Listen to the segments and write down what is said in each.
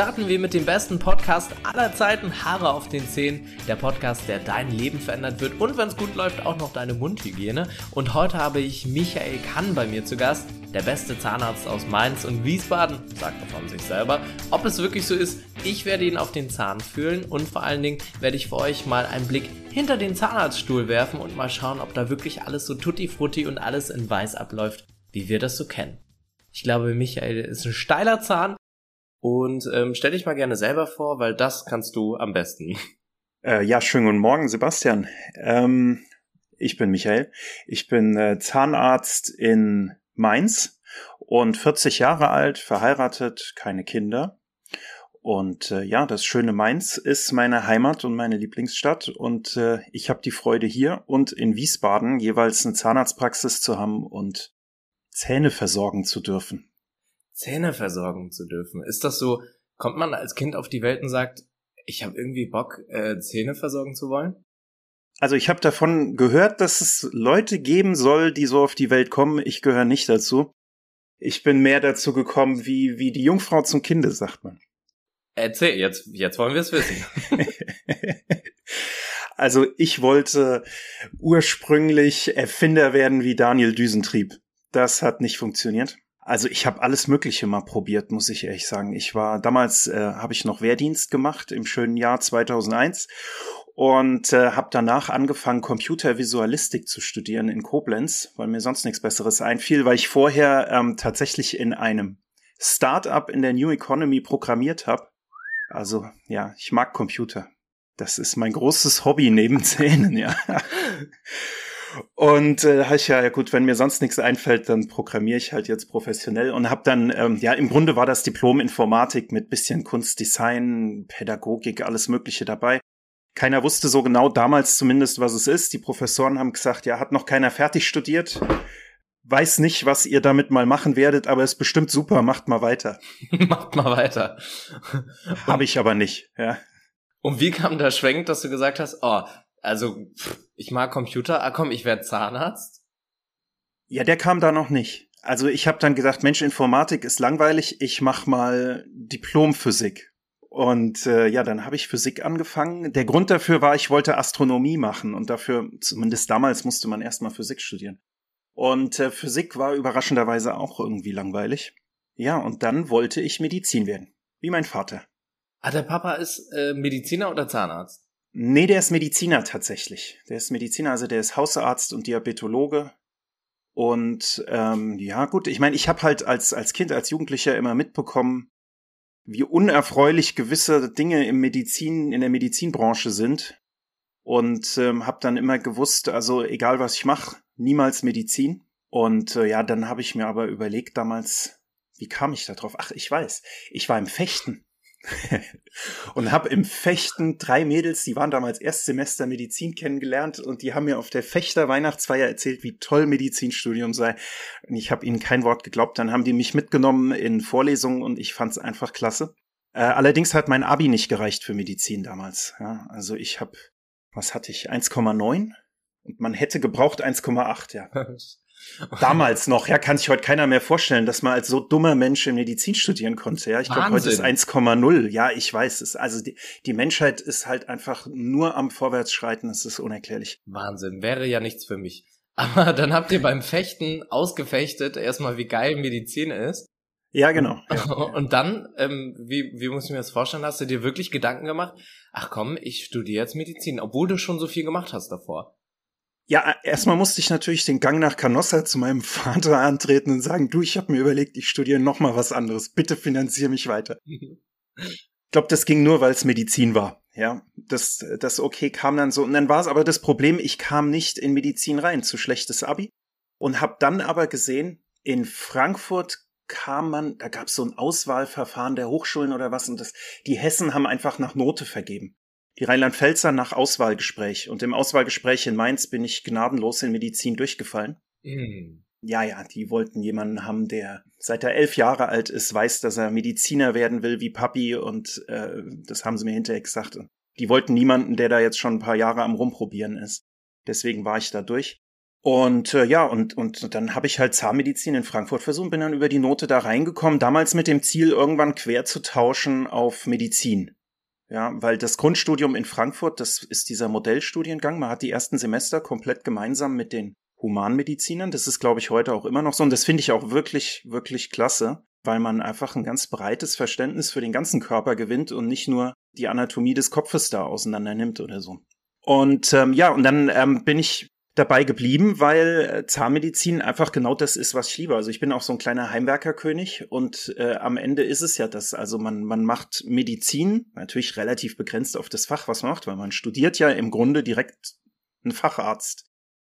starten wir mit dem besten Podcast aller Zeiten, Haare auf den Zähnen. Der Podcast, der dein Leben verändert wird und wenn es gut läuft, auch noch deine Mundhygiene. Und heute habe ich Michael Kann bei mir zu Gast, der beste Zahnarzt aus Mainz und Wiesbaden, sagt er von sich selber. Ob es wirklich so ist, ich werde ihn auf den Zahn fühlen und vor allen Dingen werde ich für euch mal einen Blick hinter den Zahnarztstuhl werfen und mal schauen, ob da wirklich alles so tutti frutti und alles in weiß abläuft, wie wir das so kennen. Ich glaube, Michael ist ein steiler Zahn und ähm, stell dich mal gerne selber vor, weil das kannst du am besten. Äh, ja, schönen guten Morgen, Sebastian. Ähm, ich bin Michael. Ich bin äh, Zahnarzt in Mainz und 40 Jahre alt, verheiratet, keine Kinder. Und äh, ja, das schöne Mainz ist meine Heimat und meine Lieblingsstadt. Und äh, ich habe die Freude hier und in Wiesbaden jeweils eine Zahnarztpraxis zu haben und Zähne versorgen zu dürfen. Zähne versorgen zu dürfen. Ist das so, kommt man als Kind auf die Welt und sagt, ich habe irgendwie Bock, äh, Zähne versorgen zu wollen? Also ich habe davon gehört, dass es Leute geben soll, die so auf die Welt kommen. Ich gehöre nicht dazu. Ich bin mehr dazu gekommen, wie, wie die Jungfrau zum Kinde, sagt man. Erzähl, jetzt, jetzt wollen wir es wissen. also ich wollte ursprünglich Erfinder werden wie Daniel Düsentrieb. Das hat nicht funktioniert. Also ich habe alles Mögliche mal probiert, muss ich ehrlich sagen. Ich war damals äh, habe ich noch Wehrdienst gemacht im schönen Jahr 2001 und äh, habe danach angefangen Computervisualistik zu studieren in Koblenz, weil mir sonst nichts Besseres einfiel, weil ich vorher ähm, tatsächlich in einem Startup in der New Economy programmiert habe. Also ja, ich mag Computer. Das ist mein großes Hobby neben Zähnen, ja. Und äh, habe ich ja, ja gut, wenn mir sonst nichts einfällt, dann programmiere ich halt jetzt professionell und habe dann, ähm, ja, im Grunde war das Diplom Informatik mit bisschen Kunstdesign, Pädagogik, alles Mögliche dabei. Keiner wusste so genau damals zumindest, was es ist. Die Professoren haben gesagt, ja, hat noch keiner fertig studiert. Weiß nicht, was ihr damit mal machen werdet, aber ist bestimmt super, macht mal weiter. macht mal weiter. Habe ich aber nicht, ja. Und wie kam der Schwenk, dass du gesagt hast, oh, also, ich mag Computer, ah komm, ich werde Zahnarzt? Ja, der kam da noch nicht. Also ich habe dann gesagt, Mensch, Informatik ist langweilig, ich mach mal Diplomphysik. Und äh, ja, dann habe ich Physik angefangen. Der Grund dafür war, ich wollte Astronomie machen und dafür, zumindest damals, musste man erstmal Physik studieren. Und äh, Physik war überraschenderweise auch irgendwie langweilig. Ja, und dann wollte ich Medizin werden, wie mein Vater. Ah, der Papa ist äh, Mediziner oder Zahnarzt? Nee, der ist Mediziner tatsächlich. Der ist Mediziner, also der ist Hausarzt und Diabetologe. Und ähm, ja, gut, ich meine, ich habe halt als, als Kind, als Jugendlicher immer mitbekommen, wie unerfreulich gewisse Dinge im Medizin, in der Medizinbranche sind. Und ähm, habe dann immer gewusst, also egal was ich mache, niemals Medizin. Und äh, ja, dann habe ich mir aber überlegt damals, wie kam ich da drauf? Ach, ich weiß, ich war im Fechten. und habe im Fechten drei Mädels, die waren damals Erstsemester Medizin kennengelernt und die haben mir auf der Fechter Weihnachtsfeier erzählt, wie toll Medizinstudium sei. Und ich habe ihnen kein Wort geglaubt. Dann haben die mich mitgenommen in Vorlesungen und ich fand es einfach klasse. Äh, allerdings hat mein Abi nicht gereicht für Medizin damals. Ja, also ich habe, was hatte ich, 1,9 und man hätte gebraucht 1,8, ja. Damals noch, ja, kann sich heute keiner mehr vorstellen, dass man als so dummer Mensch in Medizin studieren konnte. Ja, ich glaube, heute ist 1,0. Ja, ich weiß es. Also die, die Menschheit ist halt einfach nur am Vorwärtsschreiten. Es ist unerklärlich. Wahnsinn. Wäre ja nichts für mich. Aber dann habt ihr beim Fechten ausgefechtet, erstmal wie geil Medizin ist. Ja, genau. Ja. Und dann, ähm, wie, wie muss ich mir das vorstellen, hast du dir wirklich Gedanken gemacht, ach komm, ich studiere jetzt Medizin, obwohl du schon so viel gemacht hast davor. Ja, erstmal musste ich natürlich den Gang nach Canossa zu meinem Vater antreten und sagen, du, ich habe mir überlegt, ich studiere noch mal was anderes. Bitte finanziere mich weiter. ich glaube, das ging nur, weil es Medizin war. Ja, das, das okay kam dann so. Und dann war es aber das Problem, ich kam nicht in Medizin rein, zu schlechtes Abi. Und habe dann aber gesehen, in Frankfurt kam man, da gab es so ein Auswahlverfahren der Hochschulen oder was, und das, die Hessen haben einfach nach Note vergeben die Rheinland-Pfälzer nach Auswahlgespräch. Und im Auswahlgespräch in Mainz bin ich gnadenlos in Medizin durchgefallen. Mhm. Ja, ja, die wollten jemanden haben, der seit er elf Jahre alt ist, weiß, dass er Mediziner werden will wie Papi und äh, das haben sie mir hinterher gesagt. Die wollten niemanden, der da jetzt schon ein paar Jahre am Rumprobieren ist. Deswegen war ich da durch. Und äh, ja, und, und dann habe ich halt Zahnmedizin in Frankfurt versucht, bin dann über die Note da reingekommen, damals mit dem Ziel, irgendwann quer zu tauschen auf Medizin. Ja, weil das Grundstudium in Frankfurt, das ist dieser Modellstudiengang. Man hat die ersten Semester komplett gemeinsam mit den Humanmedizinern. Das ist, glaube ich, heute auch immer noch so. Und das finde ich auch wirklich, wirklich klasse, weil man einfach ein ganz breites Verständnis für den ganzen Körper gewinnt und nicht nur die Anatomie des Kopfes da auseinander nimmt oder so. Und ähm, ja, und dann ähm, bin ich dabei geblieben, weil äh, Zahnmedizin einfach genau das ist, was ich liebe. Also ich bin auch so ein kleiner Heimwerkerkönig und äh, am Ende ist es ja das. Also man, man macht Medizin, natürlich relativ begrenzt auf das Fach, was man macht, weil man studiert ja im Grunde direkt einen Facharzt.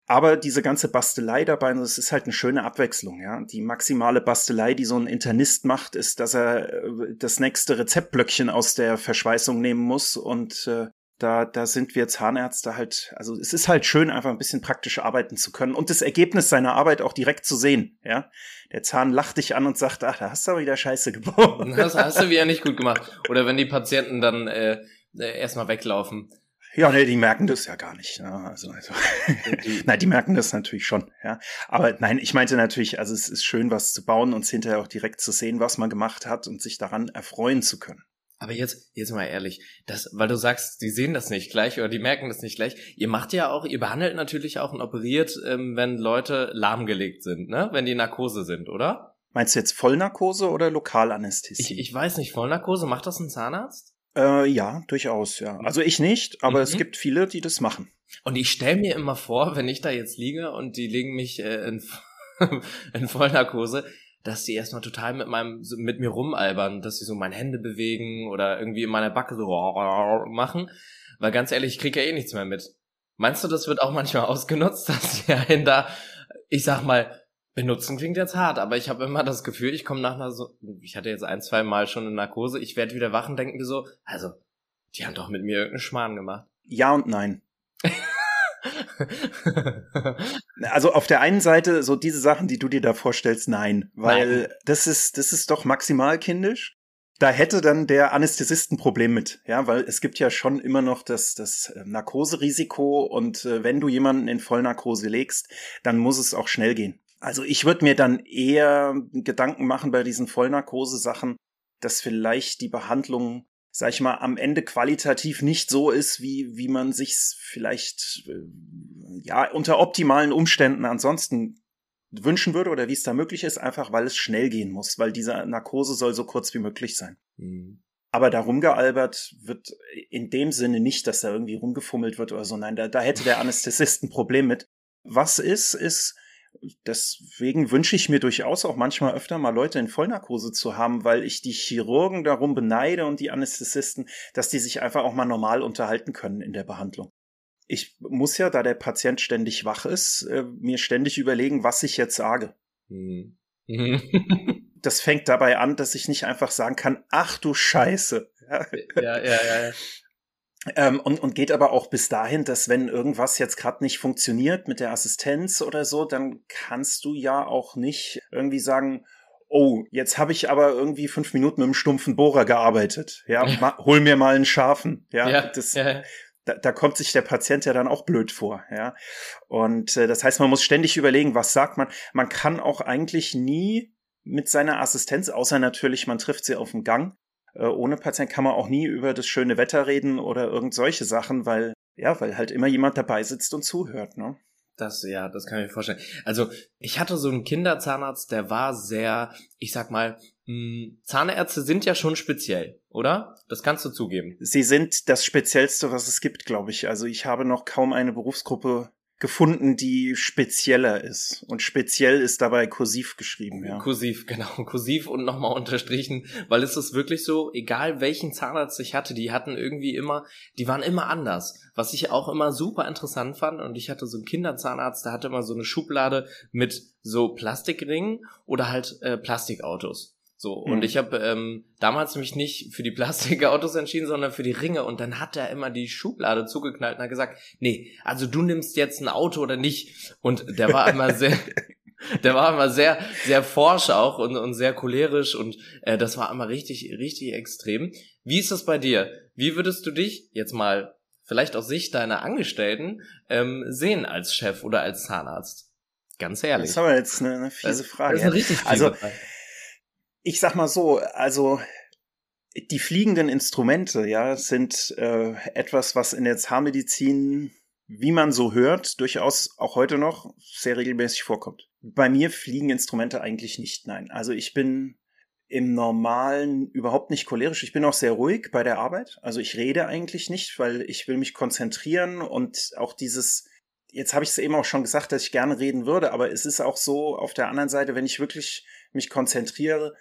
Aber diese ganze Bastelei dabei, das ist halt eine schöne Abwechslung, ja. Die maximale Bastelei, die so ein Internist macht, ist, dass er äh, das nächste Rezeptblöckchen aus der Verschweißung nehmen muss und äh, da, da sind wir Zahnärzte halt, also es ist halt schön, einfach ein bisschen praktisch arbeiten zu können und das Ergebnis seiner Arbeit auch direkt zu sehen, ja. Der Zahn lacht dich an und sagt, ach, da hast du aber wieder Scheiße gebaut. Das hast du wieder nicht gut gemacht. Oder wenn die Patienten dann äh, äh erstmal weglaufen. Ja, nee, die merken das ja gar nicht. Ja, also, also die, nein, die merken das natürlich schon, ja. Aber nein, ich meinte natürlich, also es ist schön, was zu bauen und hinterher auch direkt zu sehen, was man gemacht hat und sich daran erfreuen zu können. Aber jetzt, jetzt mal ehrlich, das, weil du sagst, die sehen das nicht gleich oder die merken das nicht gleich. Ihr macht ja auch, ihr behandelt natürlich auch und operiert, ähm, wenn Leute lahmgelegt sind, ne? Wenn die Narkose sind, oder? Meinst du jetzt Vollnarkose oder Lokalanästhesie? Ich, ich weiß nicht, Vollnarkose, macht das ein Zahnarzt? Äh, ja, durchaus, ja. Also ich nicht, aber mhm. es gibt viele, die das machen. Und ich stell mir immer vor, wenn ich da jetzt liege und die legen mich äh, in, in Vollnarkose, dass die erstmal total mit meinem mit mir rumalbern, dass sie so meine Hände bewegen oder irgendwie in meiner Backe so machen, weil ganz ehrlich, ich krieg ja eh nichts mehr mit. Meinst du, das wird auch manchmal ausgenutzt, dass die einen da, ich sag mal, benutzen klingt jetzt hart, aber ich habe immer das Gefühl, ich komme nach einer so, ich hatte jetzt ein, zwei Mal schon eine Narkose, ich werde wieder wach und denke mir so, also, die haben doch mit mir irgendeinen Schmarrn gemacht. Ja und nein. also auf der einen Seite so diese Sachen, die du dir da vorstellst, nein, weil nein. das ist das ist doch maximal kindisch. Da hätte dann der Anästhesist ein Problem mit, ja, weil es gibt ja schon immer noch das, das äh, Narkoserisiko und äh, wenn du jemanden in Vollnarkose legst, dann muss es auch schnell gehen. Also ich würde mir dann eher Gedanken machen bei diesen Vollnarkose-Sachen, dass vielleicht die Behandlung sag ich mal, am Ende qualitativ nicht so ist, wie, wie man sich's vielleicht, äh, ja, unter optimalen Umständen ansonsten wünschen würde oder wie es da möglich ist, einfach weil es schnell gehen muss, weil diese Narkose soll so kurz wie möglich sein. Mhm. Aber da rumgealbert wird in dem Sinne nicht, dass da irgendwie rumgefummelt wird oder so. Nein, da, da hätte der Anästhesist ein Problem mit. Was ist, ist, deswegen wünsche ich mir durchaus auch manchmal öfter mal Leute in Vollnarkose zu haben, weil ich die Chirurgen darum beneide und die Anästhesisten, dass die sich einfach auch mal normal unterhalten können in der Behandlung. Ich muss ja, da der Patient ständig wach ist, äh, mir ständig überlegen, was ich jetzt sage. Mhm. das fängt dabei an, dass ich nicht einfach sagen kann, ach du Scheiße. Ja, ja, ja. ja. Ähm, und, und geht aber auch bis dahin, dass wenn irgendwas jetzt gerade nicht funktioniert mit der Assistenz oder so, dann kannst du ja auch nicht irgendwie sagen, oh, jetzt habe ich aber irgendwie fünf Minuten mit einem stumpfen Bohrer gearbeitet. Ja, ma, hol mir mal einen scharfen. Ja, ja das, ja. Da, da kommt sich der Patient ja dann auch blöd vor. Ja, und äh, das heißt, man muss ständig überlegen, was sagt man. Man kann auch eigentlich nie mit seiner Assistenz, außer natürlich, man trifft sie auf dem Gang, äh, ohne Patient kann man auch nie über das schöne Wetter reden oder irgend solche Sachen, weil, ja, weil halt immer jemand dabei sitzt und zuhört, ne? Das, ja, das kann ich mir vorstellen. Also, ich hatte so einen Kinderzahnarzt, der war sehr, ich sag mal, mh, hm, Zahnärzte sind ja schon speziell, oder? Das kannst du zugeben. Sie sind das Speziellste, was es gibt, glaube ich. Also, ich habe noch kaum eine Berufsgruppe gefunden, die spezieller ist. Und speziell ist dabei kursiv geschrieben, ja. Kursiv, genau. Kursiv und nochmal unterstrichen, weil es ist wirklich so, egal welchen Zahnarzt ich hatte, die hatten irgendwie immer, die waren immer anders. Was ich auch immer super interessant fand, und ich hatte so einen Kinderzahnarzt, der hatte immer so eine Schublade mit so Plastikringen oder halt äh, Plastikautos. So, und mhm. ich habe ähm, damals mich nicht für die Plastikautos entschieden, sondern für die Ringe. Und dann hat er immer die Schublade zugeknallt und hat gesagt, nee, also du nimmst jetzt ein Auto oder nicht. Und der war immer sehr, der war immer sehr, sehr forsch auch und, und sehr cholerisch und äh, das war immer richtig, richtig extrem. Wie ist das bei dir? Wie würdest du dich jetzt mal vielleicht aus Sicht deiner Angestellten ähm, sehen als Chef oder als Zahnarzt? Ganz ehrlich. Das ist aber jetzt eine, eine fiese Frage. Das ist eine richtig fiese also, Frage. Ich sag mal so, also die fliegenden Instrumente, ja, sind äh, etwas, was in der Zahnmedizin, wie man so hört, durchaus auch heute noch sehr regelmäßig vorkommt. Bei mir fliegen Instrumente eigentlich nicht, nein. Also ich bin im Normalen überhaupt nicht cholerisch. Ich bin auch sehr ruhig bei der Arbeit. Also ich rede eigentlich nicht, weil ich will mich konzentrieren und auch dieses, jetzt habe ich es eben auch schon gesagt, dass ich gerne reden würde, aber es ist auch so auf der anderen Seite, wenn ich wirklich mich konzentriere,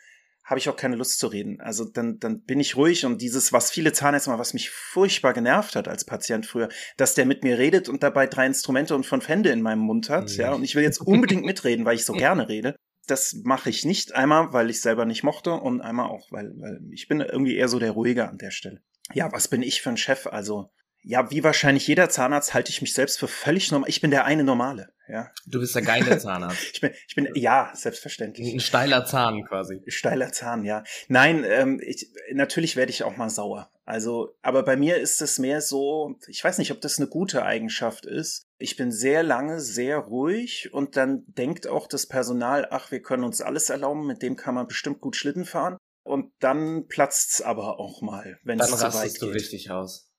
habe ich auch keine Lust zu reden. Also dann, dann bin ich ruhig und dieses, was viele Zahnärzte mal, was mich furchtbar genervt hat als Patient früher, dass der mit mir redet und dabei drei Instrumente und fünf Hände in meinem Mund hat, ja, und ich will jetzt unbedingt mitreden, weil ich so gerne rede. Das mache ich nicht einmal, weil ich selber nicht mochte und einmal auch, weil, weil ich bin irgendwie eher so der Ruhige an der Stelle. Ja, was bin ich für ein Chef? Also, ja, wie wahrscheinlich jeder Zahnarzt halte ich mich selbst für völlig normal. Ich bin der eine Normale, ja. Du bist der geile Zahnarzt. ich bin, ich bin, ja, selbstverständlich. Ein steiler Zahn quasi. Steiler Zahn, ja. Nein, ähm, ich, natürlich werde ich auch mal sauer. Also, aber bei mir ist es mehr so, ich weiß nicht, ob das eine gute Eigenschaft ist. Ich bin sehr lange sehr ruhig und dann denkt auch das Personal, ach, wir können uns alles erlauben, mit dem kann man bestimmt gut Schlitten fahren. Und dann platzt's aber auch mal, wenn es zu weit rastest du geht. richtig aus.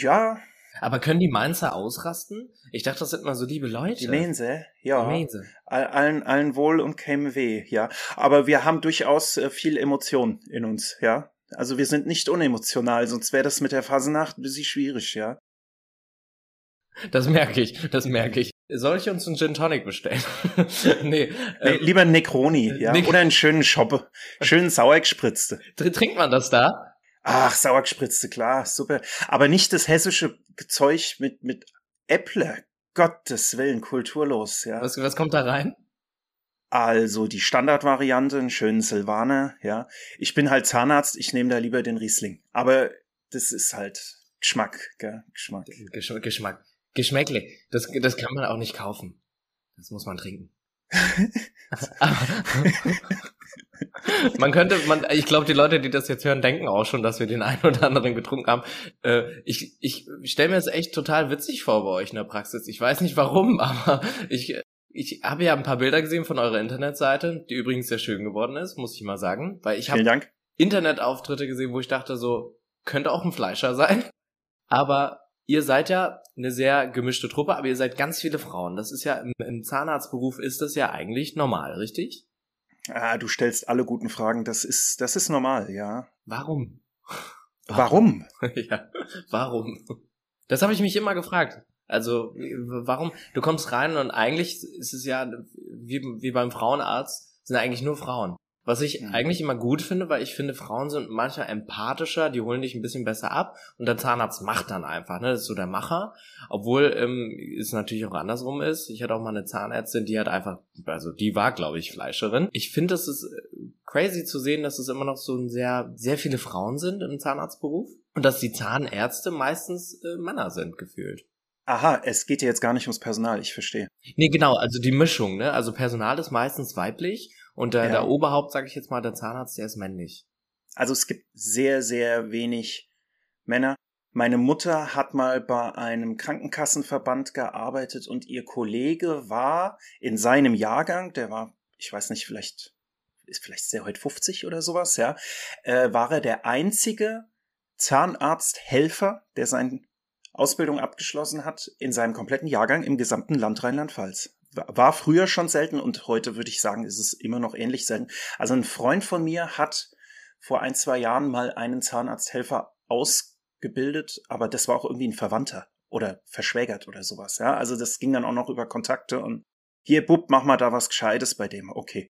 Ja, Aber können die Mainzer ausrasten? Ich dachte, das sind mal so liebe Leute. die Mense, ja. Die Mainzer. All- Allen, allen wohl und käme weh, ja. Aber wir haben durchaus äh, viel Emotion in uns, ja. Also wir sind nicht unemotional, sonst wäre das mit der Phasenacht ein bisschen schwierig, ja. Das merke ich, das merke ich. Soll ich uns einen Gin Tonic bestellen? nee. Nee, Ähm, lieber einen Necroni, ja. Nec- Oder einen schönen Schoppe. Schönen sauergespritzte. tr- trinkt man das da? Ach, sauergespritzte, klar, super. Aber nicht das hessische Zeug mit, mit Äpple. Gottes Willen, kulturlos, ja. Was, was kommt da rein? Also die Standardvariante, einen schönen Silvaner, ja. Ich bin halt Zahnarzt, ich nehme da lieber den Riesling. Aber das ist halt Geschmack, gell? Geschmack. Gesch Geschmack. Geschmäckle. Das, das kann man auch nicht kaufen. Das muss man trinken. man könnte, man, ich glaube, die Leute, die das jetzt hören, denken auch schon, dass wir den einen oder anderen getrunken haben. Äh, ich ich stelle mir das echt total witzig vor bei euch in der Praxis. Ich weiß nicht warum, aber ich, ich habe ja ein paar Bilder gesehen von eurer Internetseite, die übrigens sehr schön geworden ist, muss ich mal sagen, weil ich habe. Internetauftritte gesehen, wo ich dachte, so könnte auch ein Fleischer sein. Aber ihr seid ja eine sehr gemischte Truppe, aber ihr seid ganz viele Frauen. Das ist ja im, im Zahnarztberuf ist das ja eigentlich normal, richtig? Ah, du stellst alle guten Fragen, das ist, das ist normal, ja. Warum? Warum? ja, warum? Das habe ich mich immer gefragt. Also, warum? Du kommst rein und eigentlich ist es ja wie, wie beim Frauenarzt, sind eigentlich nur Frauen. Was ich Mhm. eigentlich immer gut finde, weil ich finde, Frauen sind manchmal empathischer, die holen dich ein bisschen besser ab und der Zahnarzt macht dann einfach, ne? Das ist so der Macher. Obwohl ähm, es natürlich auch andersrum ist. Ich hatte auch mal eine Zahnärztin, die hat einfach, also die war, glaube ich, Fleischerin. Ich finde, es ist äh, crazy zu sehen, dass es immer noch so ein sehr, sehr viele Frauen sind im Zahnarztberuf und dass die Zahnärzte meistens äh, Männer sind, gefühlt. Aha, es geht dir jetzt gar nicht ums Personal, ich verstehe. Nee, genau, also die Mischung, ne? Also Personal ist meistens weiblich und der, Ja. der Oberhaupt, sage ich jetzt mal, der Zahnarzt, der ist männlich. Also es gibt sehr, sehr wenig Männer. Meine Mutter hat mal bei einem Krankenkassenverband gearbeitet und ihr Kollege war in seinem Jahrgang, der war, ich weiß nicht, vielleicht ist vielleicht sehr heute 50 oder sowas, ja, äh, war er der einzige Zahnarzthelfer, der seine Ausbildung abgeschlossen hat in seinem kompletten Jahrgang im gesamten Land Rheinland-Pfalz. War- früher schon selten und heute würde ich sagen, ist es immer noch ähnlich selten. Also ein Freund von mir hat vor ein, zwei Jahren mal einen Zahnarzthelfer ausgebildet, aber das war auch irgendwie ein Verwandter oder verschwägert oder sowas, ja. Also das ging dann auch noch über Kontakte und hier, Bub, mach mal da was Gescheites bei dem, okay.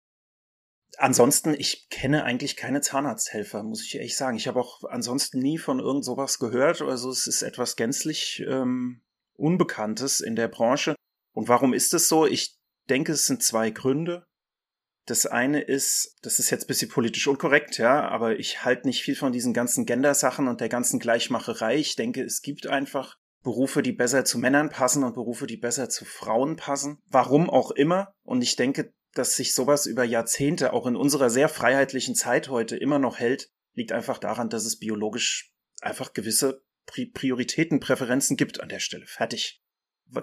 Ansonsten, ich kenne eigentlich keine Zahnarzthelfer, muss ich ehrlich sagen. Ich habe auch ansonsten nie von irgend sowas gehört. Also es ist etwas gänzlich ähm, Unbekanntes in der Branche. Und warum ist es so? Ich denke, es sind zwei Gründe. Das eine ist, das ist jetzt ein bisschen politisch unkorrekt, ja, aber ich halte nicht viel von diesen ganzen Gender-Sachen und der ganzen Gleichmacherei. Ich denke, es gibt einfach Berufe, die besser zu Männern passen und Berufe, die besser zu Frauen passen. Warum auch immer. Und ich denke, dass sich sowas über Jahrzehnte auch in unserer sehr freiheitlichen Zeit heute immer noch hält, liegt einfach daran, dass es biologisch einfach gewisse Prioritäten, Präferenzen gibt an der Stelle. Fertig.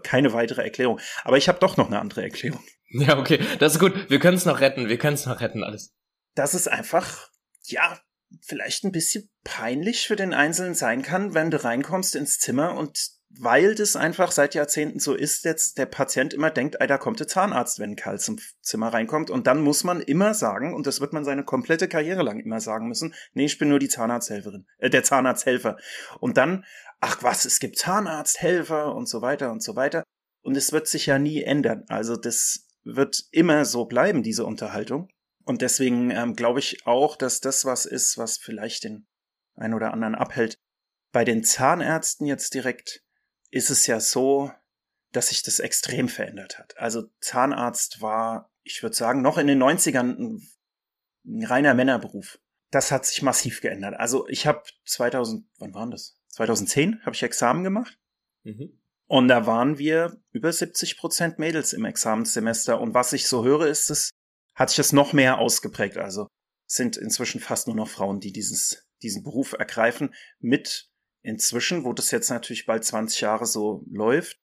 Keine weitere Erklärung. Aber ich habe doch noch eine andere Erklärung. Ja, okay, das ist gut. Wir können es noch retten. Wir können es noch retten, alles. Das ist einfach, ja, vielleicht ein bisschen peinlich für den Einzelnen sein kann, wenn du reinkommst ins Zimmer und weil das einfach seit Jahrzehnten so ist, jetzt der Patient immer denkt, ey, da kommt der Zahnarzt, wenn Kerl zum Zimmer reinkommt. Und dann muss man immer sagen, und das wird man seine komplette Karriere lang immer sagen müssen, nee, ich bin nur die Zahnarzthelferin, äh, der Zahnarzthelfer. Und dann, ach was, es gibt Zahnarzthelfer und so weiter und so weiter. Und es wird sich ja nie ändern. Also das wird immer so bleiben, diese Unterhaltung. Und deswegen ähm, glaube ich auch, dass das was ist, was vielleicht den einen oder anderen abhält. Bei den Zahnärzten jetzt direkt ist es ja so, dass sich das extrem verändert hat. Also Zahnarzt war, ich würde sagen, noch in den 90ern ein, ein reiner Männerberuf. Das hat sich massiv geändert. Also ich habe 2000, wann waren das? 2010 habe ich Examen gemacht. Mhm. Und da waren wir über 70 Prozent Mädels im Examenssemester. Und was ich so höre, ist es, hat sich das noch mehr ausgeprägt. Also sind inzwischen fast nur noch Frauen, die dieses, diesen Beruf ergreifen, mit inzwischen, wo das jetzt natürlich bald 20 Jahre so läuft,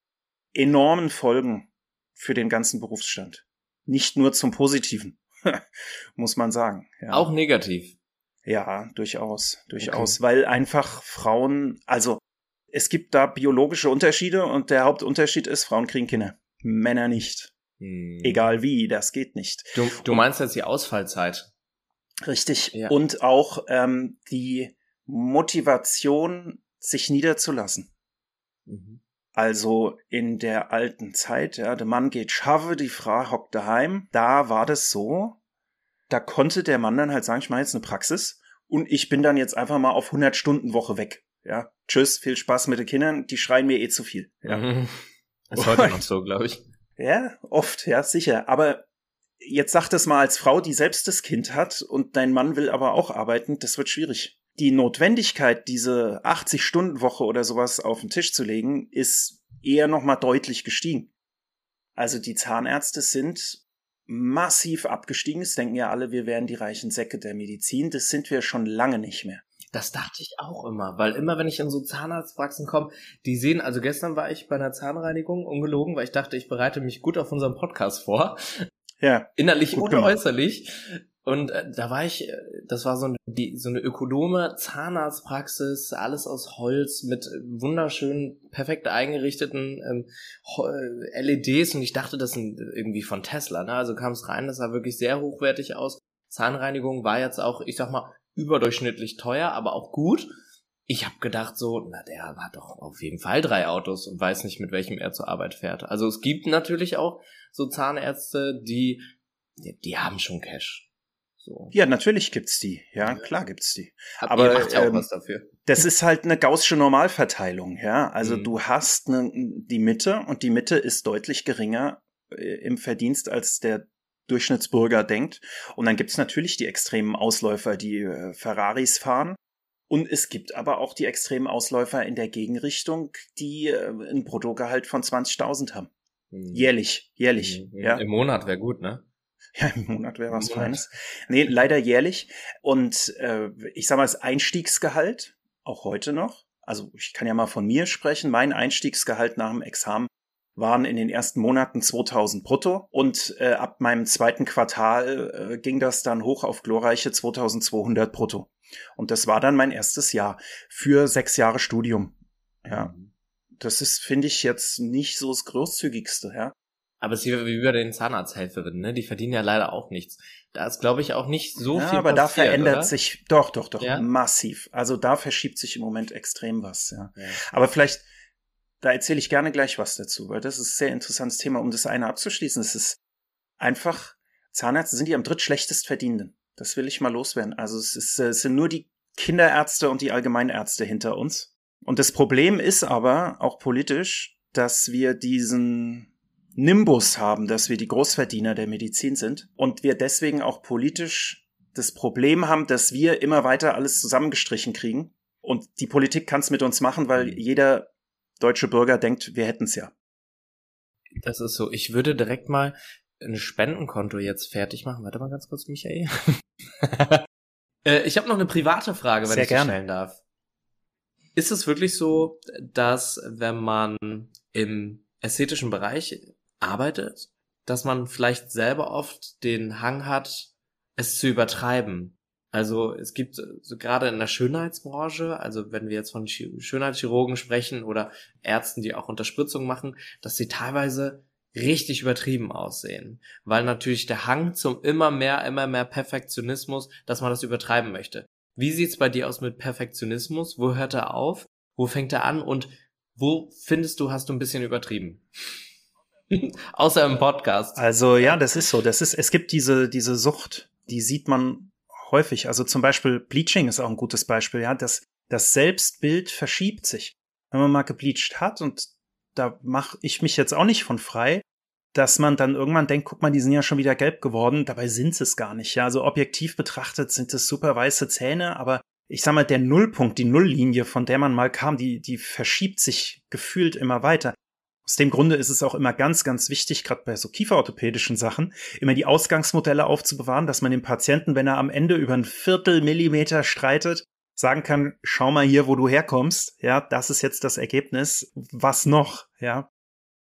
enormen Folgen für den ganzen Berufsstand. Nicht nur zum Positiven, muss man sagen. Ja. Auch negativ. Ja, durchaus, durchaus, okay. weil einfach Frauen, also es gibt da biologische Unterschiede und der Hauptunterschied ist, Frauen kriegen Kinder, Männer nicht. Hm. Egal wie, das geht nicht. Du, du meinst jetzt die Ausfallzeit? Richtig. Ja. Und auch ähm, die Motivation sich niederzulassen. Mhm. Also in der alten Zeit, ja, der Mann geht schaffe, die Frau hockt daheim. Da war das so, da konnte der Mann dann halt sagen, ich mache jetzt eine Praxis und ich bin dann jetzt einfach mal auf 100 Stunden Woche weg. Ja, tschüss, viel Spaß mit den Kindern, die schreien mir eh zu viel. Ja. Mhm. Ist heute noch so, glaube ich. Ja, oft, ja, sicher. Aber jetzt sag das mal als Frau, die selbst das Kind hat und dein Mann will aber auch arbeiten, das wird schwierig die Notwendigkeit, diese 80-Stunden-Woche oder sowas auf den Tisch zu legen, ist eher nochmal deutlich gestiegen. Also die Zahnärzte sind massiv abgestiegen. Es denken ja alle, wir wären die reichen Säcke der Medizin. Das sind wir schon lange nicht mehr. Das dachte ich auch immer, weil immer, wenn ich in so Zahnarztpraxen komme, die sehen, also gestern war ich bei einer Zahnreinigung, ungelogen, weil ich dachte, ich bereite mich gut auf unseren Podcast vor. Ja. Innerlich und äußerlich. Und äh, da war ich, äh, das war so eine, die, so eine ökonome Zahnarztpraxis, alles aus Holz mit wunderschönen, perfekt eingerichteten ähm, äh, LEDs und ich dachte, das sind irgendwie von Tesla. Ne? Also kam es rein, das sah wirklich sehr hochwertig aus. Zahnreinigung war jetzt auch, ich sag mal, überdurchschnittlich teuer, aber auch gut. Ich habe gedacht so, na der hat doch auf jeden Fall drei Autos und weiß nicht, mit welchem er zur Arbeit fährt. Also es gibt natürlich auch so Zahnärzte, die, die, die haben schon Cash. So. Ja, natürlich gibt's die. Ja, ja. klar gibt's die. Hab, Aber macht ja auch ähm, was dafür. Das ist halt eine gaußsche Normalverteilung, ja. Also mhm. du hast ne, die Mitte und die Mitte ist deutlich geringer äh, im Verdienst als der Durchschnittsbürger denkt. Und dann gibt's natürlich die extremen Ausläufer, die äh, Ferraris fahren. Und es gibt aber auch die extremen Ausläufer in der Gegenrichtung, die äh, ein Bruttogehalt von 20.000 haben. Mhm. Jährlich, jährlich. Mhm. Ja. Im Monat wäre gut, ne? Ja, im Monat wäre was Feines. Nee, leider jährlich. Und äh, ich sag mal, das Einstiegsgehalt, auch heute noch, also ich kann ja mal von mir sprechen, mein Einstiegsgehalt nach dem Examen waren in den ersten Monaten 2000 brutto und äh, ab meinem zweiten Quartal äh, ging das dann hoch auf glorreiche 2200 brutto. Und das war dann mein erstes Jahr für sechs Jahre Studium. Ja. Mhm. Das ist, finde ich, jetzt nicht so das großzügigste, ja. Aber es ist wie bei den Zahnarzthelferinnen, ne? Die verdienen ja leider auch nichts. Da ist, glaube ich, auch nicht so ja, viel. Aber passiert, da verändert oder? sich doch, doch, doch, ja? massiv. Also da verschiebt sich im Moment extrem was, ja. ja. Aber vielleicht, da erzähle ich gerne gleich was dazu, weil das ist ein sehr interessantes Thema, um das eine abzuschließen. Es ist einfach, Zahnärzte sind die am drittschlechtest verdienenden. Das will ich mal loswerden. Also es, ist, es sind nur die Kinderärzte und die Allgemeinärzte hinter uns. Und das Problem ist aber auch politisch, dass wir diesen Nimbus haben, dass wir die Großverdiener der Medizin sind und wir deswegen auch politisch das Problem haben, dass wir immer weiter alles zusammengestrichen kriegen. Und die Politik kann es mit uns machen, weil mhm. jeder deutsche Bürger denkt, wir hätten es ja. Das ist so. Ich würde direkt mal ein Spendenkonto jetzt fertig machen. Warte mal ganz kurz, Michael. äh, ich habe noch eine private Frage, wenn Sehr ich gerne. stellen darf. Ist es wirklich so, dass wenn man im ästhetischen Bereich arbeitet, dass man vielleicht selber oft den Hang hat, es zu übertreiben? Also es gibt so gerade in der Schönheitsbranche, also wenn wir jetzt von Schönheitschirurgen sprechen oder Ärzten, die auch Unterspritzung machen, dass sie teilweise richtig übertrieben aussehen, weil natürlich der Hang zum immer mehr, immer mehr Perfektionismus, dass man das übertreiben möchte. Wie sieht's bei dir aus mit Perfektionismus? Wo hört er auf? Wo fängt er an? Und wo findest du, hast du ein bisschen übertrieben? Außer im Podcast. Also ja, das ist so. Das ist, es gibt diese, diese Sucht, die sieht man häufig. Also zum Beispiel Bleaching ist auch ein gutes Beispiel. Ja, das, das Selbstbild verschiebt sich. Wenn man mal gebleached hat und da mache ich mich jetzt auch nicht von frei, dass man dann irgendwann denkt, guck mal, die sind ja schon wieder gelb geworden, dabei sind es gar nicht. Ja, also objektiv betrachtet sind es super weiße Zähne, aber ich sag mal, der Nullpunkt, die Nulllinie, von der man mal kam, die, die verschiebt sich gefühlt immer weiter. Aus dem Grunde ist es auch immer ganz, ganz wichtig, gerade bei so kieferorthopädischen Sachen, immer die Ausgangsmodelle aufzubewahren, dass man dem Patienten, wenn er am Ende über ein Viertel Millimeter streitet, sagen kann, schau mal hier, wo du herkommst. Ja, das ist jetzt das Ergebnis. Was noch? Ja.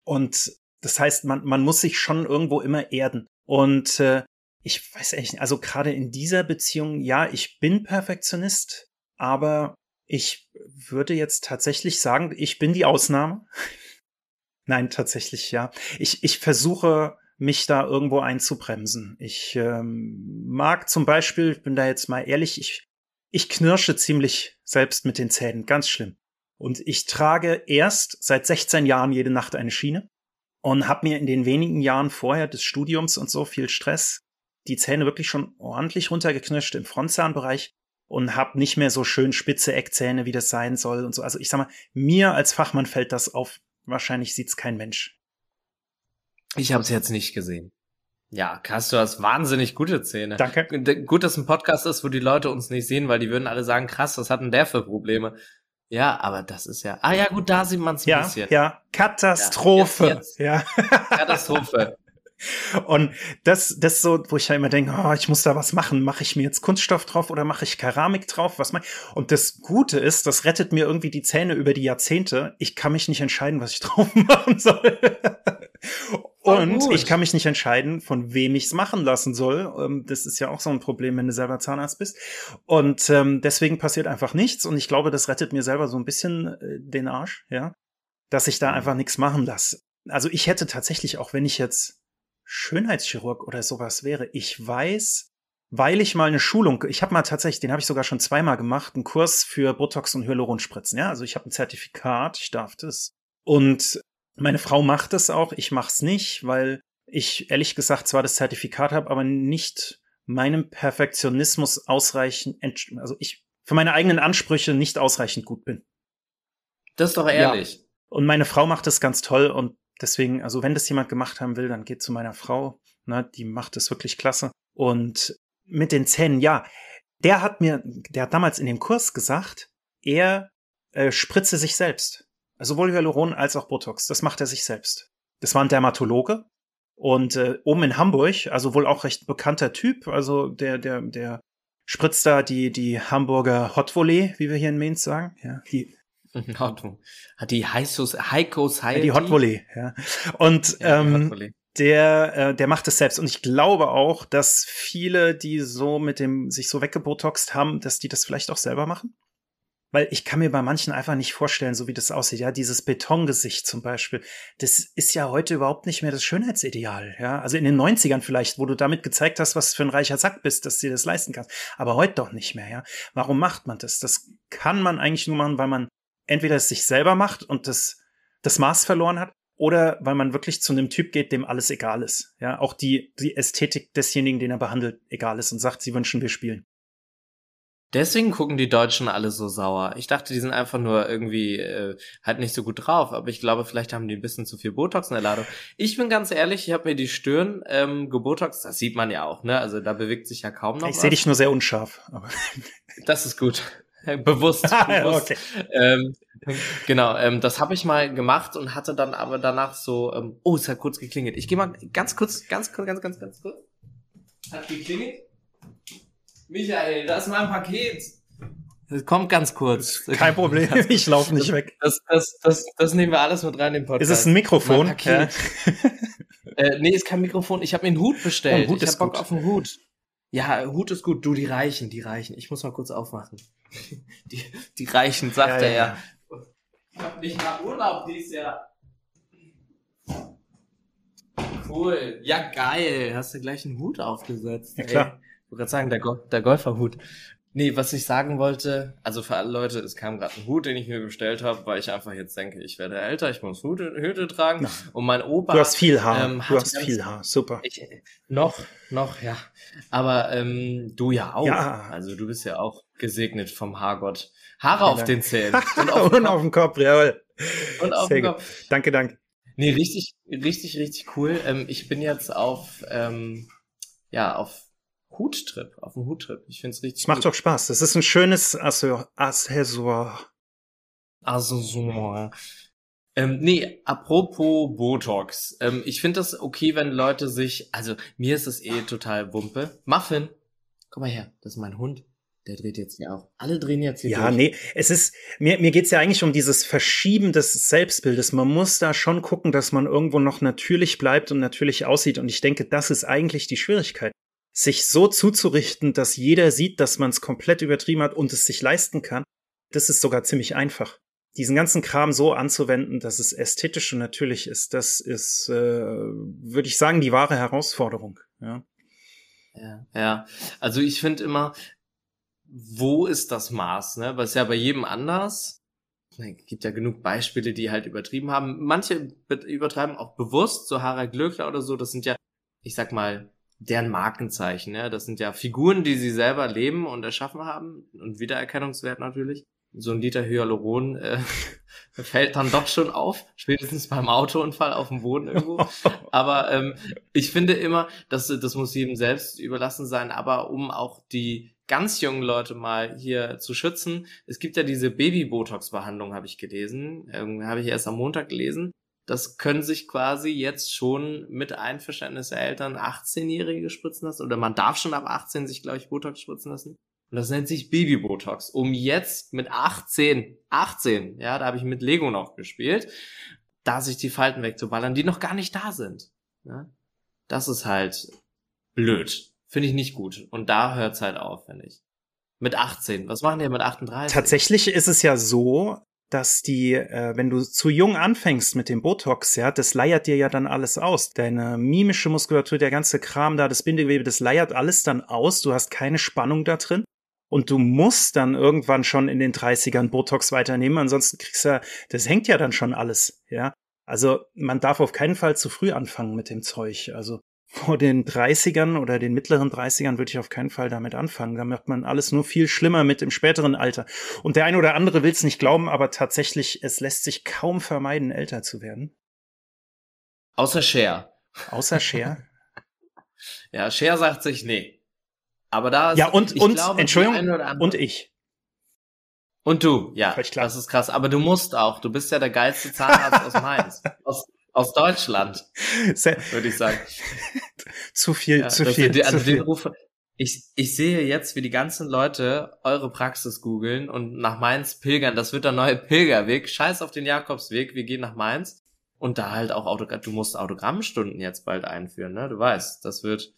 Und das heißt, man, man muss sich schon irgendwo immer erden. Und äh, ich weiß echt nicht, also gerade in dieser Beziehung, ja, ich bin Perfektionist, aber ich würde jetzt tatsächlich sagen, ich bin die Ausnahme. Nein, tatsächlich, ja. Ich, ich versuche, mich da irgendwo einzubremsen. Ich ähm, mag zum Beispiel, ich bin da jetzt mal ehrlich, ich ich knirsche ziemlich selbst mit den Zähnen, ganz schlimm. Und ich trage erst seit 16 Jahren jede Nacht eine Schiene und habe mir in den wenigen Jahren vorher des Studiums und so viel Stress die Zähne wirklich schon ordentlich runtergeknirscht im Frontzahnbereich und habe nicht mehr so schön spitze Eckzähne, wie das sein soll und so. Also ich sag mal, mir als Fachmann fällt das auf. Wahrscheinlich sieht's kein Mensch. Ich habe es jetzt nicht gesehen. Ja, krass, du hast wahnsinnig gute Zähne. Danke. Gut, dass ein Podcast ist, wo die Leute uns nicht sehen, weil die würden alle sagen, krass, was hat denn der für Probleme? Ja, aber das ist ja. Ah ja, gut, da sieht man es ein ja, bisschen. Ja, Katastrophe. Ja, jetzt, jetzt. ja. Katastrophe. Und das, das so, wo ich ja immer denke, oh, ich muss da was machen. Mache ich mir jetzt Kunststoff drauf oder mache ich Keramik drauf? Was ich? Und das Gute ist, das rettet mir irgendwie die Zähne über die Jahrzehnte. Ich kann mich nicht entscheiden, was ich drauf machen soll. Und oh, ich kann mich nicht entscheiden, von wem ich es machen lassen soll. Ähm, das ist ja auch so ein Problem, wenn du selber Zahnarzt bist. Und ähm, deswegen passiert einfach nichts. Und ich glaube, das rettet mir selber so ein bisschen äh, den Arsch, ja, dass ich da mhm. einfach nichts machen lasse. Also ich hätte tatsächlich, auch wenn ich jetzt Schönheitschirurg oder sowas wäre, ich weiß, weil ich mal eine Schulung, ich habe mal tatsächlich, den habe ich sogar schon zweimal gemacht, einen Kurs für Botox und Hyaluronspritzen. Ja, also ich habe ein Zertifikat, ich darf das. Und meine Frau macht es auch, ich mach's nicht, weil ich ehrlich gesagt zwar das Zertifikat habe, aber nicht meinem Perfektionismus ausreichend, also ich für meine eigenen Ansprüche nicht ausreichend gut bin. Das ist doch ehrlich. Ja. Und meine Frau macht es ganz toll und deswegen, also wenn das jemand gemacht haben will, dann geht zu meiner Frau. Ne, die macht es wirklich klasse. Und mit den Zähnen, ja, der hat mir, der hat damals in dem Kurs gesagt, er äh, spritze sich selbst. Also sowohl Hyaluron als auch Botox. Das macht er sich selbst. Das war ein Dermatologe. Und äh, oben in Hamburg, also wohl auch recht bekannter Typ, also der, der, der spritzt da die, die Hamburger Hot Volley, wie wir hier in Mainz sagen. Ja, die hat die High Society. Die Hot Volley, ja. Und ja, ähm, der, äh, der macht es selbst. Und ich glaube auch, dass viele, die so mit dem sich so weggebotoxt haben, dass die das vielleicht auch selber machen. Weil ich kann mir bei manchen einfach nicht vorstellen, so wie das aussieht. Ja, dieses Betongesicht zum Beispiel, das ist ja heute überhaupt nicht mehr das Schönheitsideal. Ja, also in den 90ern vielleicht, wo du damit gezeigt hast, was für ein reicher Sack bist, dass du dir das leisten kannst. Aber heute doch nicht mehr. Ja, warum macht man das? Das kann man eigentlich nur machen, weil man entweder es sich selber macht und das, das Maß verloren hat oder weil man wirklich zu einem Typ geht, dem alles egal ist. Ja, auch die, die Ästhetik desjenigen, den er behandelt, egal ist und sagt, sie wünschen, wir spielen. Deswegen gucken die Deutschen alle so sauer. Ich dachte, die sind einfach nur irgendwie äh, halt nicht so gut drauf, aber ich glaube, vielleicht haben die ein bisschen zu viel Botox in der Ladung. Ich bin ganz ehrlich, ich habe mir die Stirn ähm, gebotox, das sieht man ja auch, ne? Also da bewegt sich ja kaum noch. Ich sehe dich nur sehr unscharf. Aber das ist gut. bewusst. bewusst. okay. Ähm, genau, ähm, das habe ich mal gemacht und hatte dann aber danach so, ähm, oh, es hat kurz geklingelt. Ich gehe mal ganz kurz, ganz kurz, ganz, ganz, ganz kurz. Hat geklingelt. Michael, das ist mein Paket. Das kommt ganz kurz. Kein Problem, ich laufe nicht weg. Das, das, das, das nehmen wir alles mit rein in den Podcast. Ist es ein Mikrofon? Ja. äh, nee, ist kein Mikrofon. Ich habe mir einen Hut bestellt. Oh, Hut ich ist hab Bock gut. auf einen Hut. Ja, Hut ist gut. Du, die reichen, die reichen. Ich muss mal kurz aufmachen. Die, die reichen, sagt Ja, er ja, ja. Ich hab nicht mal Urlaub dieses Jahr. Cool. Ja, geil. Hast du gleich einen Hut aufgesetzt. Ja, ey. klar. Ich wollte gerade sagen, der, Go der Golferhut. Nee, was ich sagen wollte, also für alle Leute, es kam gerade ein Hut, den ich mir bestellt habe, weil ich einfach jetzt denke, ich werde älter, ich muss Hüte, Hüte tragen. Na. Und mein Opa. Du hast viel Haar. ähm, du hast viel Haar. Super. Ich, noch, noch, ja. Aber ähm, du ja auch. Ja. Also du bist ja auch gesegnet vom Haargott. Haare Vielen auf Dank. den Zähnen. Und Und auf, dem auf dem Kopf, jawohl. Und auf Sehr dem gut. Kopf. Danke, danke. Nee, richtig, richtig, richtig cool. Ähm, ich bin jetzt auf, ähm, ja, auf Huttrip, auf dem Huttrip. Ich find's richtig Es macht gut. doch Spaß. Das ist ein schönes Accessoire. So. Ähm, nee, apropos Botox. Ähm, ich finde das okay, wenn Leute sich, also mir ist es eh total Wumpe. Muffin, komm mal her, das ist mein Hund. Der dreht jetzt hier auch. Alle drehen jetzt hier Ja, durch. nee, es ist, mir, mir geht's ja eigentlich um dieses Verschieben des Selbstbildes. Man muss da schon gucken, dass man irgendwo noch natürlich bleibt und natürlich aussieht. Und ich denke, das ist eigentlich die Schwierigkeit. Sich so zuzurichten, dass jeder sieht, dass man es komplett übertrieben hat und es sich leisten kann, das ist sogar ziemlich einfach. Diesen ganzen Kram so anzuwenden, dass es ästhetisch und natürlich ist, das ist, äh, würde ich sagen, die wahre Herausforderung. Ja. Ja, ja. Also ich finde immer, wo ist das Maß, ne? Was ja bei jedem anders. Es gibt ja genug Beispiele, die halt übertrieben haben. Manche be- übertreiben auch bewusst, so Harald Glöckler oder so. Das sind ja, ich sag mal, deren Markenzeichen. Ne? Das sind ja Figuren, die sie selber leben und erschaffen haben und Wiedererkennungswert natürlich. So ein Liter Hyaluron äh, fällt dann doch schon auf, spätestens beim Autounfall auf dem Boden irgendwo. Aber ähm, ich finde immer, dass das muss jedem selbst überlassen sein, aber um auch die ganz jungen Leute mal hier zu schützen, es gibt ja diese Baby-Botox-Behandlung, habe ich gelesen, ähm, habe ich erst am Montag gelesen. Das können sich quasi jetzt schon mit Einverständnis der Eltern 18-Jährige spritzen lassen oder man darf schon ab 18 sich, glaube ich, Botox spritzen lassen. Und das nennt sich Baby-Botox. Um jetzt mit 18, 18, ja, da habe ich mit Lego noch gespielt, da sich die Falten wegzuballern, die noch gar nicht da sind. Ja? Das ist halt blöd. Finde ich nicht gut. Und da hört's halt auf, finde ich. Mit 18. Was machen die mit 38? Tatsächlich ist es ja so, dass die, äh, wenn du zu jung anfängst mit dem Botox, ja, das leiert dir ja dann alles aus. Deine mimische Muskulatur, der ganze Kram da, das Bindegewebe, das leiert alles dann aus. Du hast keine Spannung da drin. Und du musst dann irgendwann schon in den 30ern Botox weiternehmen, ansonsten kriegst du ja, das hängt ja dann schon alles, ja. Also man darf auf keinen Fall zu früh anfangen mit dem Zeug. Also vor den 30ern oder den mittleren 30ern würde ich auf keinen Fall damit anfangen. Da macht man alles nur viel schlimmer mit im späteren Alter. Und der eine oder andere will es nicht glauben, aber tatsächlich, es lässt sich kaum vermeiden, älter zu werden. Außer Cher. Außer Cher. Ja, Cher sagt sich nee. Aber da ist, ja, und, und, glaube, Entschuldigung, und ich. Und du, ja, das ist krass. Aber du musst auch. Du bist ja der geilste Zahnarzt aus Mainz. Aus, aus Deutschland, Sehr, würde ich sagen. zu viel, Ja, zu viel, die- Also zu den viel. Ruf, ich, ich sehe jetzt, wie die ganzen Leute eure Praxis googeln und nach Mainz pilgern. Das wird der neue Pilgerweg. Scheiß auf den Jakobsweg. Wir gehen nach Mainz. Und da halt auch Autogramm. Du musst Autogrammstunden jetzt bald einführen, ne? Du weißt, das wird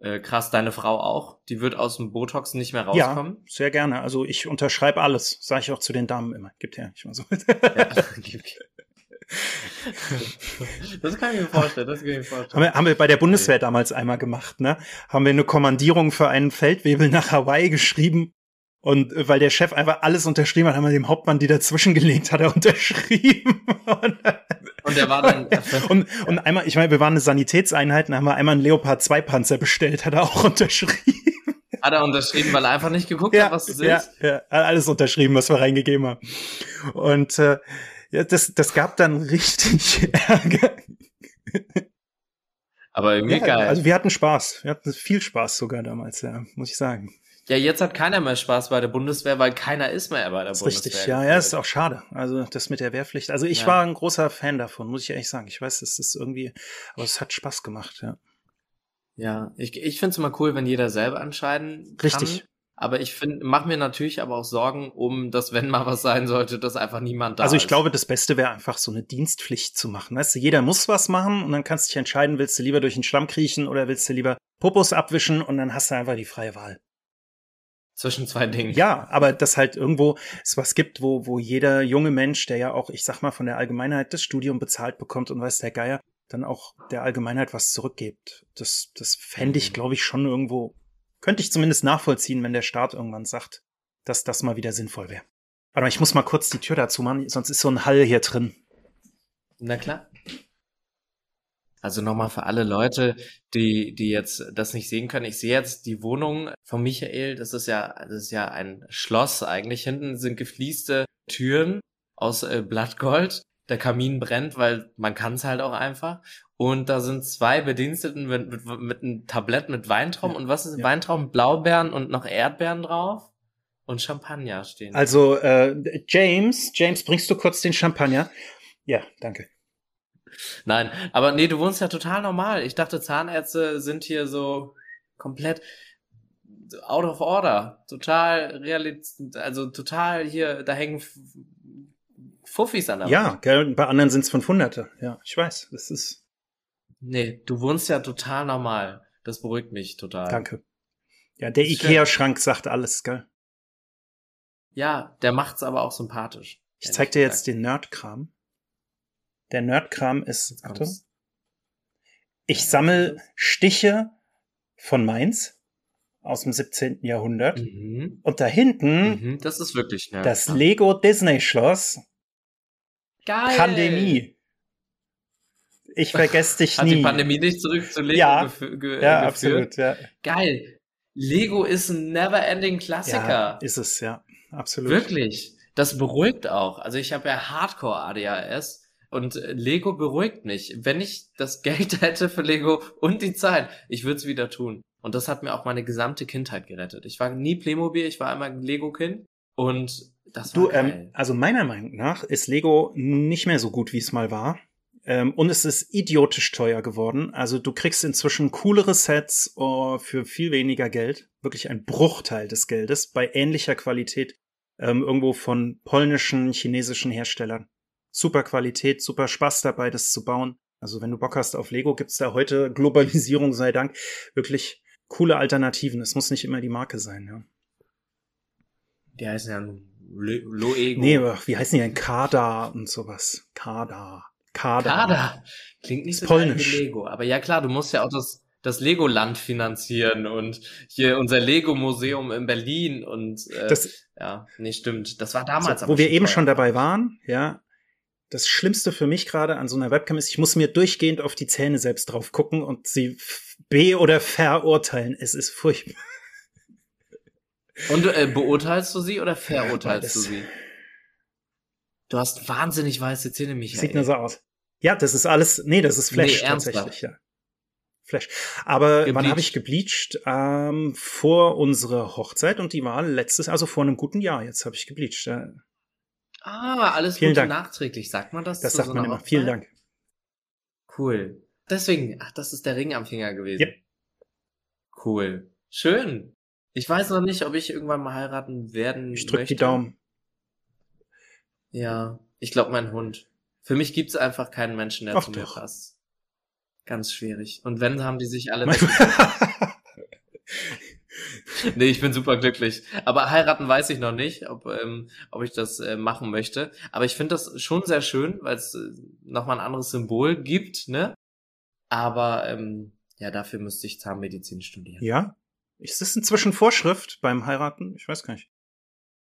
äh, krass. Deine Frau auch. Die wird aus dem Botox nicht mehr Ja, rauskommen. sehr gerne. Also ich unterschreibe alles, sage ich auch zu den Damen immer. Gibt ja nicht mal so. Ja. das kann ich mir vorstellen. Das kann ich mir vorstellen. Haben wir, haben wir bei der Bundeswehr damals einmal gemacht, ne? Haben wir eine Kommandierung für einen Feldwebel nach Hawaii geschrieben. Und äh, weil der Chef einfach alles unterschrieben hat, haben wir dem Hauptmann, die dazwischen gelegt hat, er unterschrieben. Und, Und der war dann. und, und einmal, ich meine, wir waren eine Sanitätseinheit, dann haben wir einmal einen Leopard 2 Panzer bestellt, hat er auch unterschrieben. Hat er unterschrieben, weil er einfach nicht geguckt hat, was es ja, ist. ja, hat alles unterschrieben, was wir reingegeben haben. Und äh, ja, das, das gab dann richtig Ärger. Aber irgendwie Ja, geil. Also wir hatten Spaß. Wir hatten viel Spaß sogar damals, ja, muss ich sagen. Ja, jetzt hat keiner mehr Spaß bei der Bundeswehr, weil keiner ist mehr bei der Das Bundeswehr. richtig, ja, ja, ist auch schade. Also das mit der Wehrpflicht. Also ich Ja. war ein großer Fan davon, muss ich ehrlich sagen. Ich weiß, es ist irgendwie, aber es hat Spaß gemacht, ja. Ja, ich, ich finde es immer cool, wenn jeder selber entscheiden kann. Richtig. Aber ich finde, mach mir natürlich aber auch Sorgen, um dass, wenn mal was sein sollte, dass einfach niemand da ist. Also ich glaube, das Beste wäre einfach so eine Dienstpflicht zu machen. Weißt du, jeder muss was machen und dann kannst du dich entscheiden, willst du lieber durch den Schlamm kriechen oder willst du lieber Popos abwischen und dann hast du einfach die freie Wahl. Zwischen zwei Dingen. Ja, aber dass halt irgendwo es was gibt, wo, wo jeder junge Mensch, der ja auch, ich sag mal, von der Allgemeinheit das Studium bezahlt bekommt und weiß der Geier, dann auch der Allgemeinheit was zurückgibt. Das, das fände ich, mhm. glaube ich, schon irgendwo, könnte ich zumindest nachvollziehen, wenn der Staat irgendwann sagt, dass das mal wieder sinnvoll wäre. Aber ich muss mal kurz die Tür dazu machen, sonst ist so ein Hall hier drin. Na klar. Also nochmal für alle Leute, die, die jetzt das nicht sehen können. Ich sehe jetzt die Wohnung von Michael. Das ist ja, das ist ja ein Schloss eigentlich. Hinten sind geflieste Türen aus äh, Blattgold. Der Kamin brennt, weil man kann es halt auch einfach. Und da sind zwei Bediensteten mit, mit, mit einem Tablett mit Weintrauben. Ja. Und was ist ja. Weintrauben? Blaubeeren und noch Erdbeeren drauf. Und Champagner stehen. Also, äh, James, James, bringst du kurz den Champagner? Ja, danke. Nein, aber nee, du wohnst ja total normal. Ich dachte, Zahnärzte sind hier so komplett out of order. Total realist, also total hier, da hängen Fuffis an der Ja, gell, bei anderen sind es 500. Ja, ich weiß, das ist. Nee, du wohnst ja total normal. Das beruhigt mich total. Danke. Ja, der Ikea-Schrank sagt alles, gell? Ja, der macht's aber auch sympathisch. Ich zeig dir jetzt den Nerdkram. Der Nerdkram ist, Achtung, ich sammle Stiche von Mainz aus dem 17. Jahrhundert. Mhm. Und da hinten, mhm, das ist wirklich nerd. das Lego Disney Schloss. Geil. Pandemie. Ich vergesse dich Hat nie. Hat die Pandemie nicht zurück zu Lego ja, gef ge ja, absolut, ja. Geil. Lego ist ein never-ending Klassiker. Ja, ist es, ja. Absolut. Wirklich. Das beruhigt auch. Also ich habe ja Hardcore ADHS und Lego beruhigt mich. Wenn ich das Geld hätte für Lego und die Zeit, ich würde es wieder tun. Und das hat mir auch meine gesamte Kindheit gerettet. Ich war nie Playmobil, ich war einmal ein Lego-Kind und das war du, ähm, geil. Ähm, also meiner Meinung nach ist Lego nicht mehr so gut, wie es mal war. Ähm, und es ist idiotisch teuer geworden. Also du kriegst inzwischen coolere Sets oh, für viel weniger Geld. Wirklich ein Bruchteil des Geldes bei ähnlicher Qualität ähm, irgendwo von polnischen, chinesischen Herstellern super Qualität, super Spaß dabei, das zu bauen. Also wenn du Bock hast auf Lego, gibt's da heute Globalisierung sei Dank wirklich coole Alternativen. Es muss nicht immer die Marke sein, ja. Die heißen ja Loego. Nee, wie heißen die denn? Kada und sowas. Kada. Kada. Kada. Klingt nicht so polnisch. wie Lego. Aber ja klar, du musst ja auch das, das Lego-Land finanzieren und hier unser Lego-Museum in Berlin und äh, das, ja, nee, stimmt. Das war damals. So, wo wir eben schon dabei waren, ja, das Schlimmste für mich gerade an so einer Webcam ist, ich muss mir durchgehend auf die Zähne selbst drauf gucken und sie be- oder verurteilen. Es ist furchtbar. Und äh, beurteilst du sie oder verurteilst du sie? Du hast wahnsinnig weiße Zähne, Michael. Sieht nur so aus. Ja, das ist alles, nee, das ist Flash nee, tatsächlich, ja. Flash. Aber gebleached. wann habe ich gebleached? Ähm, vor unserer Hochzeit und die war letztes, also vor einem guten Jahr. Jetzt habe ich gebleached. Ja. Ah, alles Vielen Gute Dank. nachträglich. Sagt man das? Das sagt so man immer. Hochzeit? Vielen Dank. Cool. Deswegen, ach, das ist der Ring am Finger gewesen. Yep. Cool. Schön. Ich weiß noch nicht, ob ich irgendwann mal heiraten werden Ich drück möchte. die Daumen. Ja, ich glaube mein Hund. Für mich gibt's einfach keinen Menschen, der ach zu mir doch. passt. Ganz schwierig. Und wenn, haben die sich alle nee, ich bin super glücklich. Aber heiraten weiß ich noch nicht, ob, ähm, ob ich das äh, machen möchte. Aber ich finde das schon sehr schön, weil es äh, nochmal ein anderes Symbol gibt, ne? Aber ähm, ja, dafür müsste ich Zahnmedizin studieren. Ja? Ist das inzwischen Vorschrift beim Heiraten? Ich weiß gar nicht.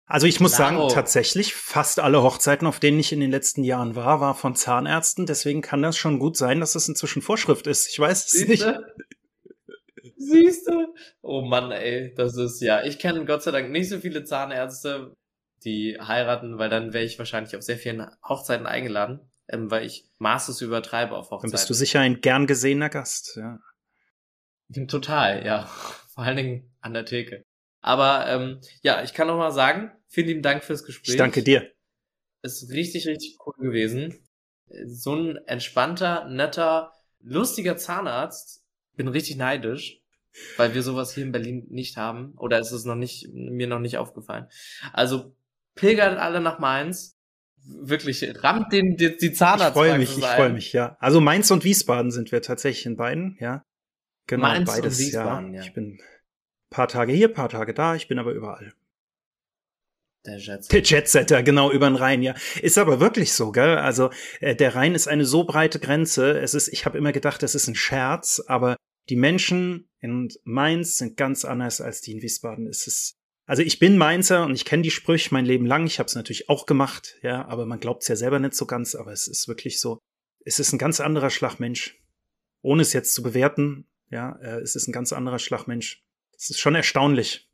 Also ich muss Klaro. sagen, tatsächlich, fast alle Hochzeiten, auf denen ich in den letzten Jahren war, war von Zahnärzten. Deswegen kann das schon gut sein, dass das inzwischen Vorschrift ist. Ich weiß es Siehste? nicht. Siehst du? Oh Mann, ey, das ist ja. Ich kenne Gott sei Dank nicht so viele Zahnärzte, die heiraten, weil dann wäre ich wahrscheinlich auf sehr vielen Hochzeiten eingeladen, ähm, weil ich Maßes übertreibe auf Hochzeiten. Dann bist du sicher ein gern gesehener Gast, ja. Total, ja. Vor allen Dingen an der Theke. Aber ähm, ja, ich kann noch mal sagen, vielen lieben Dank fürs Gespräch. Ich danke dir. Ist richtig, richtig cool gewesen. So ein entspannter, netter, lustiger Zahnarzt. Bin richtig neidisch. weil wir sowas hier in Berlin nicht haben. Oder ist es noch nicht, mir noch nicht aufgefallen. Also pilgert alle nach Mainz. Wirklich, rammt den, die, die Zahnarztpraxis Ich freue mich, ich freue mich, ja. Also Mainz und Wiesbaden sind wir tatsächlich in beiden, ja. Genau, Mainz beides, und Wiesbaden, ja. ja. Ich bin paar Tage hier, paar Tage da, ich bin aber überall. Der Jetsetter. Der Jetsetter, genau, über den Rhein, ja. Ist aber wirklich so, gell? Also, äh, der Rhein ist eine so breite Grenze. Es ist, ich habe immer gedacht, das ist ein Scherz, aber die Menschen in Mainz sind ganz anders als die in Wiesbaden. Es ist, also ich bin Mainzer und ich kenne die Sprüche mein Leben lang. Ich habe es natürlich auch gemacht, ja, aber man glaubt es ja selber nicht so ganz, aber es ist wirklich so. Es ist ein ganz anderer Schlagmensch. Ohne es jetzt zu bewerten, ja, äh, es ist ein ganz anderer Schlagmensch. Es ist schon erstaunlich.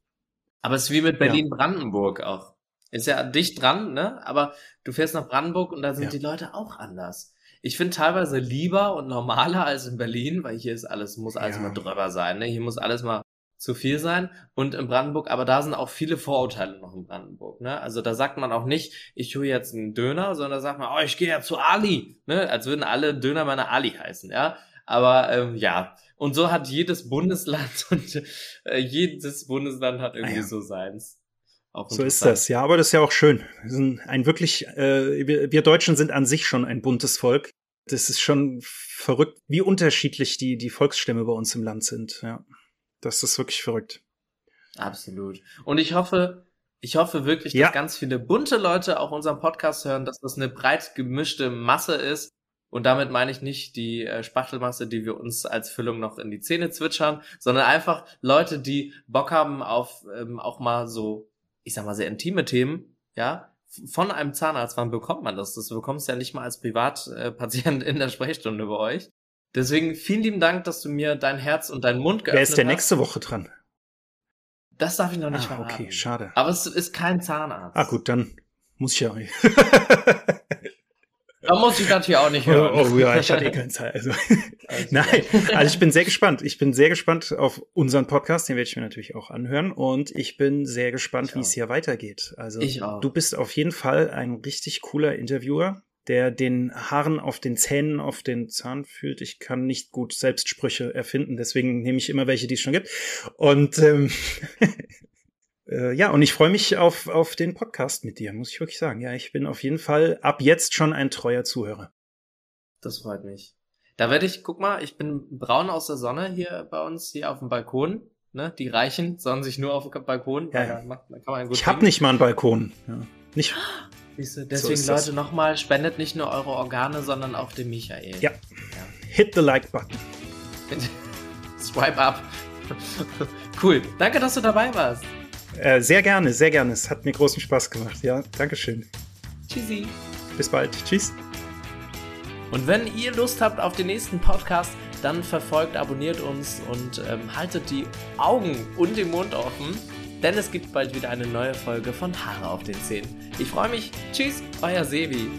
Aber es ist wie mit Berlin-Brandenburg ja. auch. Ist ja dicht dran, ne? Aber du fährst nach Brandenburg und da sind ja. die Leute auch anders. Ich finde teilweise lieber und normaler als in Berlin, weil hier ist alles, muss alles ja. mal drüber sein, ne? Hier muss alles mal zu viel sein. Und in Brandenburg, aber da sind auch viele Vorurteile noch in Brandenburg, ne? Also da sagt man auch nicht, ich hole jetzt einen Döner, sondern da sagt man, oh, ich gehe ja zu Ali, ne? Als würden alle Döner meiner Ali heißen, ja? Aber ähm, ja, und so hat jedes Bundesland und äh, jedes Bundesland hat irgendwie ah, ja. so seins. So ist das, ja, aber das ist ja auch schön. Wir sind ein wirklich, äh, wir, wir Deutschen sind an sich schon ein buntes Volk. Das ist schon verrückt, wie unterschiedlich die, die Volksstämme bei uns im Land sind. Ja, das ist wirklich verrückt. Absolut. Und ich hoffe, ich hoffe wirklich, dass ja. ganz viele bunte Leute auch unseren Podcast hören, dass das eine breit gemischte Masse ist und damit meine ich nicht die äh, Spachtelmasse, die wir uns als Füllung noch in die Zähne zwitschern, sondern einfach Leute, die Bock haben auf ähm, auch mal so, ich sag mal, sehr intime Themen, ja. Von einem Zahnarzt, wann bekommt man das? Das bekommst du ja nicht mal als Privatpatient in der Sprechstunde bei euch. Deswegen vielen lieben Dank, dass du mir dein Herz und deinen Mund geöffnet hast. Wer ist der nächste Woche dran? Das darf ich noch nicht ah, verraten. Okay, schade. Aber es ist kein Zahnarzt. Ah gut, dann muss ich ja. Da muss ich natürlich auch nicht hören. Oh, oh ja, ich hatte eh keine Zeit. Also. also Nein, also ich bin sehr gespannt. Ich bin sehr gespannt auf unseren Podcast, den werde ich mir natürlich auch anhören. Und ich bin sehr gespannt, wie es hier weitergeht. Also ich auch. du bist auf jeden Fall ein richtig cooler Interviewer, der den Haaren auf den Zähnen, auf den Zahn fühlt. Ich kann nicht gut Selbstsprüche erfinden, deswegen nehme ich immer welche, die es schon gibt. Und ähm, äh, ja, und ich freue mich auf, auf den Podcast mit dir, muss ich wirklich sagen. Ja, ich bin auf jeden Fall ab jetzt schon ein treuer Zuhörer. Das freut mich. Da werde ich, guck mal, ich bin braun aus der Sonne hier bei uns, hier auf dem Balkon. Ne? Die Reichen sollen sich nur auf dem Balkon. Ja, ja. Macht, ich habe nicht mal einen Balkon. Ja. Nicht. Siehste, deswegen so Leute nochmal, spendet nicht nur eure Organe, sondern auch dem Michael. Ja. ja. Hit the like button. Swipe up. cool. Danke, dass du dabei warst. Äh, sehr gerne, sehr gerne. Es hat mir großen Spaß gemacht. Ja, Dankeschön. Tschüssi. Bis bald. Tschüss. Und wenn ihr Lust habt auf den nächsten Podcast, dann verfolgt, abonniert uns und ähm, haltet die Augen und den Mund offen, denn es gibt bald wieder eine neue Folge von Haare auf den Zähnen. Ich freue mich. Tschüss, euer Sevi.